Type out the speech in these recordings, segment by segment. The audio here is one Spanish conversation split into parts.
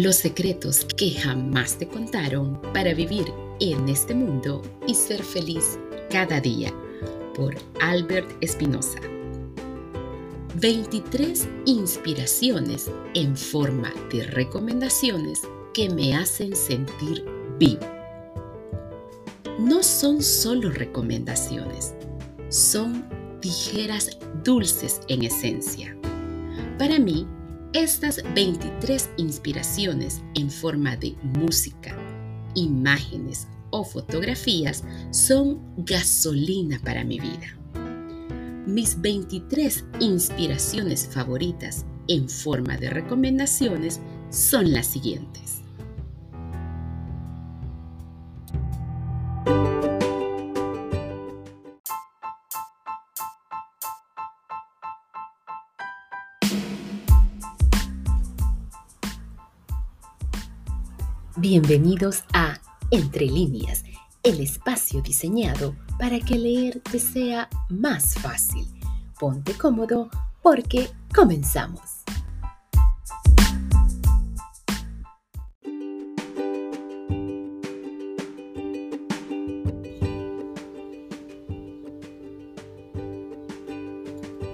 Los secretos que jamás te contaron para vivir en este mundo y ser feliz cada día por Albert Espinosa. 23 inspiraciones en forma de recomendaciones que me hacen sentir vivo. No son solo recomendaciones, son tijeras dulces en esencia. Para mí, estas 23 inspiraciones en forma de música, imágenes o fotografías son gasolina para mi vida. Mis 23 inspiraciones favoritas en forma de recomendaciones son las siguientes. Bienvenidos a Entre líneas, el espacio diseñado para que leer te sea más fácil. Ponte cómodo porque comenzamos.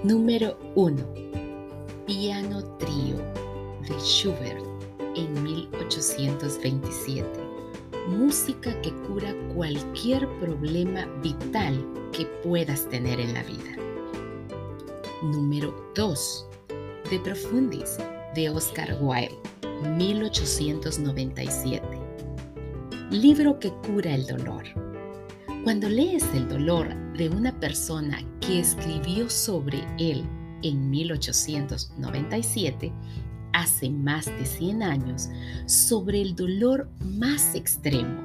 Número 1. Piano Trío de Schubert en 1827. Música que cura cualquier problema vital que puedas tener en la vida. Número 2. De Profundis de Oscar Wilde, 1897. Libro que cura el dolor. Cuando lees el dolor de una persona que escribió sobre él en 1897, hace más de 100 años sobre el dolor más extremo.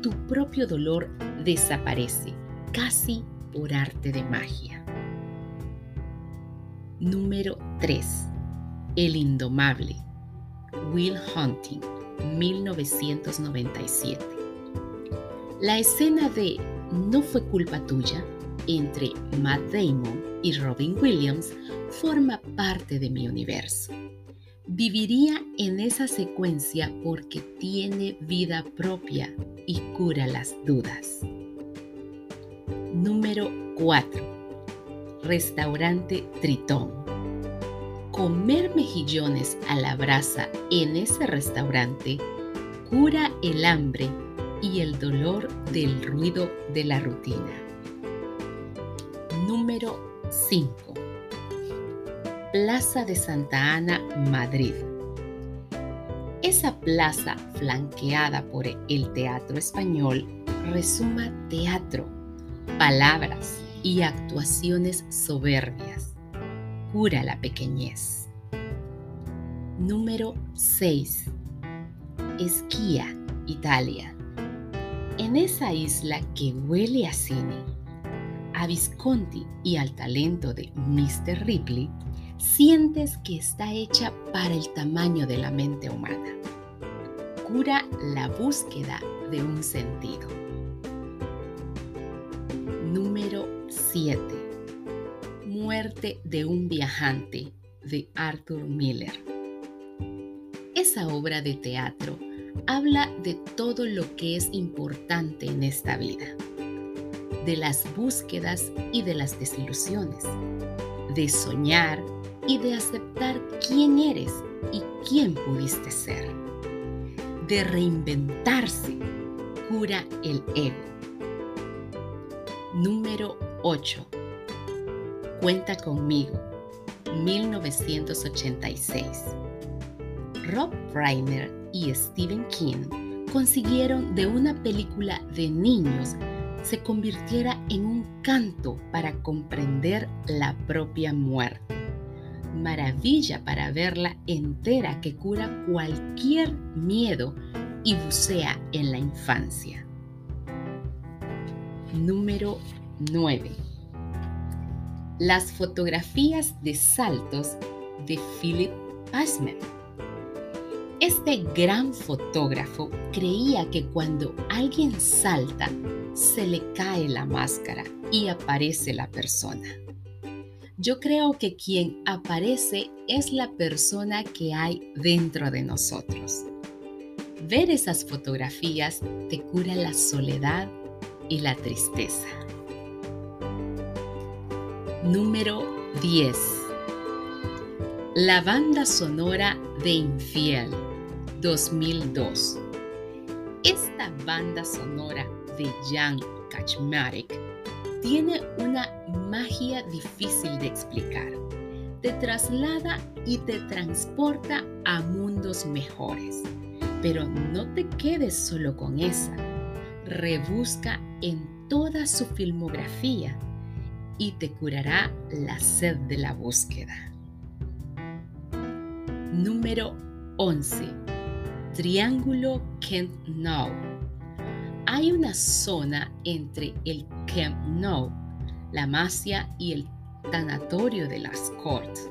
Tu propio dolor desaparece casi por arte de magia. Número 3. El Indomable. Will Hunting, 1997. La escena de No fue culpa tuya entre Matt Damon y Robin Williams forma parte de mi universo. Viviría en esa secuencia porque tiene vida propia y cura las dudas. Número 4. Restaurante Tritón. Comer mejillones a la brasa en ese restaurante cura el hambre y el dolor del ruido de la rutina. Número 5 Plaza de Santa Ana, Madrid. Esa plaza, flanqueada por el Teatro Español, resuma teatro, palabras y actuaciones soberbias. Cura la pequeñez. Número 6. Esquía, Italia. En esa isla que huele a cine, a Visconti y al talento de Mr. Ripley, sientes que está hecha para el tamaño de la mente humana. Cura la búsqueda de un sentido. Número 7. Muerte de un viajante de Arthur Miller. Esa obra de teatro habla de todo lo que es importante en esta vida, de las búsquedas y de las desilusiones, de soñar y de aceptar quién eres y quién pudiste ser. De reinventarse, cura el ego. Número 8. Cuenta conmigo, 1986. Rob Reiner y Stephen King consiguieron de una película de niños se convirtiera en un canto para comprender la propia muerte maravilla para verla entera que cura cualquier miedo y bucea en la infancia. Número 9. Las fotografías de saltos de Philip Passman. Este gran fotógrafo creía que cuando alguien salta, se le cae la máscara y aparece la persona Yo creo que quien aparece es la persona que hay dentro de nosotros. Ver esas fotografías te cura la soledad y la tristeza. Número 10. La banda sonora de Infiel 2002. Esta banda sonora de Jan Kaczmarek tiene una magia difícil de explicar. Te traslada y te transporta a mundos mejores. Pero no te quedes solo con esa. Rebusca en toda su filmografía y te curará la sed de la búsqueda. Número 11. Triángulo Kent Nou. Hay una zona entre el Camp Nou, la Masia y el tanatorio de las Corts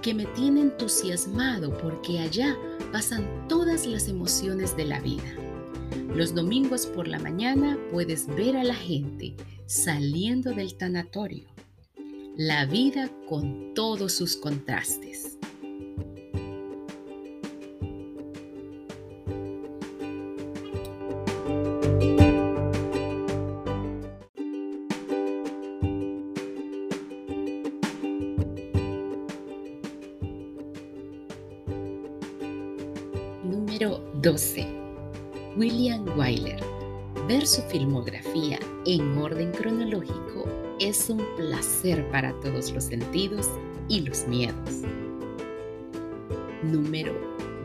que me tiene entusiasmado porque allá pasan todas las emociones de la vida. Los domingos por la mañana puedes ver a la gente saliendo del tanatorio. La vida con todos sus contrastes. Número 12. William Wyler. Ver su filmografía en orden cronológico es un placer para todos los sentidos y los miedos. Número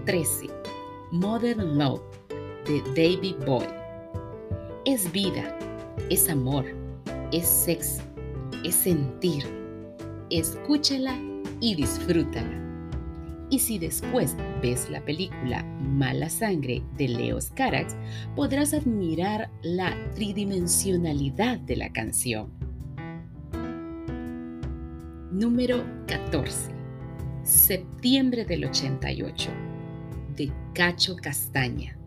13. Modern Love de David Boyle. Es vida, es amor, es sexo, es sentir. Escúchala y disfrútala. Y si después ves la película Mala Sangre de Leos Carax, podrás admirar la tridimensionalidad de la canción. Número 14. Septiembre del 88. De Cacho Castaña.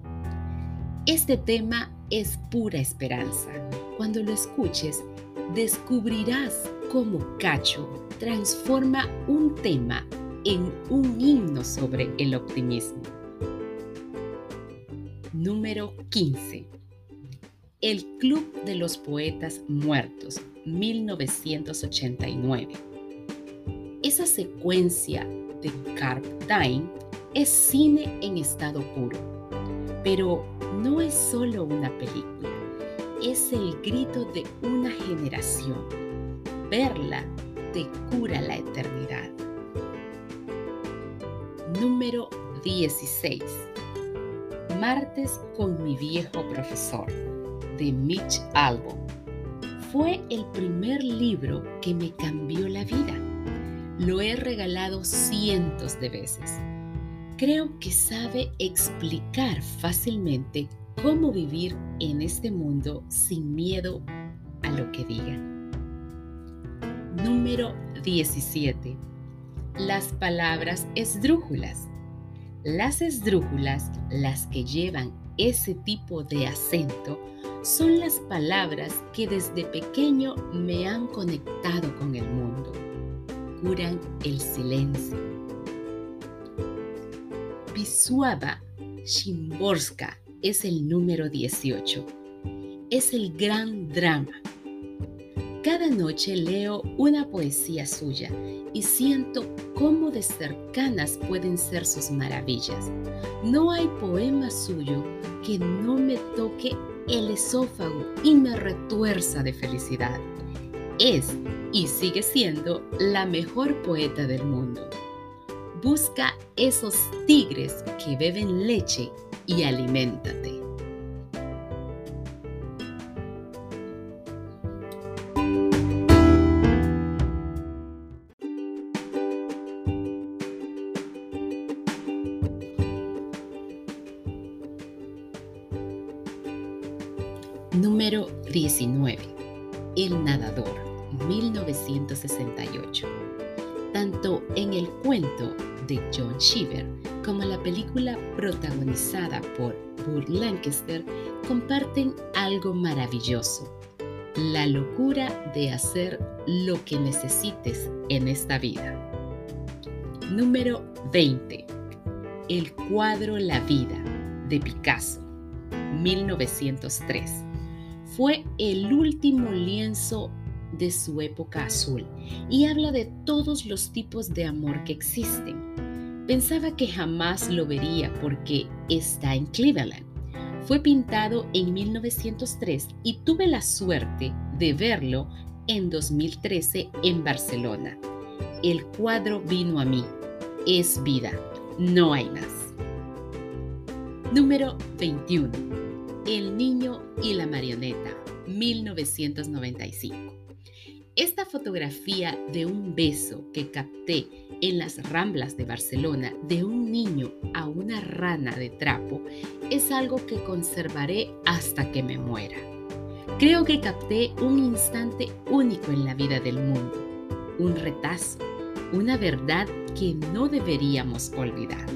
Este tema es pura esperanza. Cuando lo escuches, descubrirás cómo Cacho transforma un tema en un himno sobre el optimismo. Número 15. El Club de los Poetas Muertos, 1989. Esa secuencia de Carp Dine es cine en estado puro, pero no es solo una película, es el grito de una generación. Verla te cura la eternidad. Número 16. Martes con mi viejo profesor, de Mitch Albom. Fue el primer libro que me cambió la vida. Lo he regalado cientos de veces. Creo que sabe explicar fácilmente cómo vivir en este mundo sin miedo a lo que digan. Número 17 las palabras esdrújulas. Las esdrújulas, las que llevan ese tipo de acento, son las palabras que desde pequeño me han conectado con el mundo. Curan el silencio. Visuaba Shimborska es el número 18. Es el gran drama cada noche leo una poesía suya y siento cómo de cercanas pueden ser sus maravillas. No hay poema suyo que no me toque el esófago y me retuerza de felicidad. Es y sigue siendo la mejor poeta del mundo. Busca esos tigres que beben leche y aliméntate. Número 19. El nadador, 1968. Tanto en el cuento de John Cheever como la película protagonizada por Burt Lancaster comparten algo maravilloso, La locura de hacer lo que necesites en esta vida. Número 20. El cuadro La vida de Picasso, 1903. Fue el último lienzo de su época azul y habla de todos los tipos de amor que existen. Pensaba que jamás lo vería porque está en Cleveland. Fue pintado en 1903 y tuve la suerte de verlo en 2013 en Barcelona. El cuadro vino a mí es vida, no hay más. Número 21. El niño y la marioneta, 1995. Esta fotografía de un beso que capté en las ramblas de Barcelona de un niño a una rana de trapo es algo que conservaré hasta que me muera. Creo que capté un instante único en la vida del mundo, un retazo, una verdad que no deberíamos olvidar.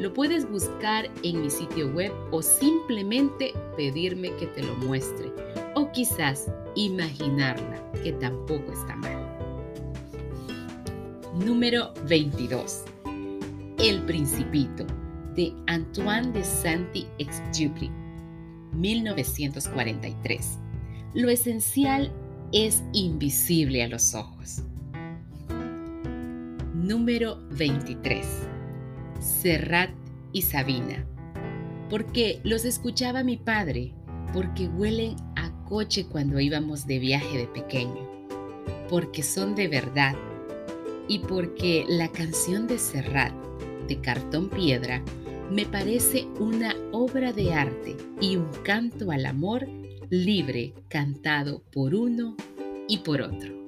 Lo puedes buscar en mi sitio web o simplemente pedirme que te lo muestre o quizás imaginarla, que tampoco está mal. Número 22. El Principito de Antoine de Saint-Exupéry, 1943. Lo esencial es invisible a los ojos. Número 23. Serrat y Sabina. Porque los escuchaba mi padre, porque huelen a coche cuando íbamos de viaje de pequeño, porque son de verdad y porque la canción de Serrat, de cartón piedra, me parece una obra de arte y un canto al amor libre cantado por uno y por otro.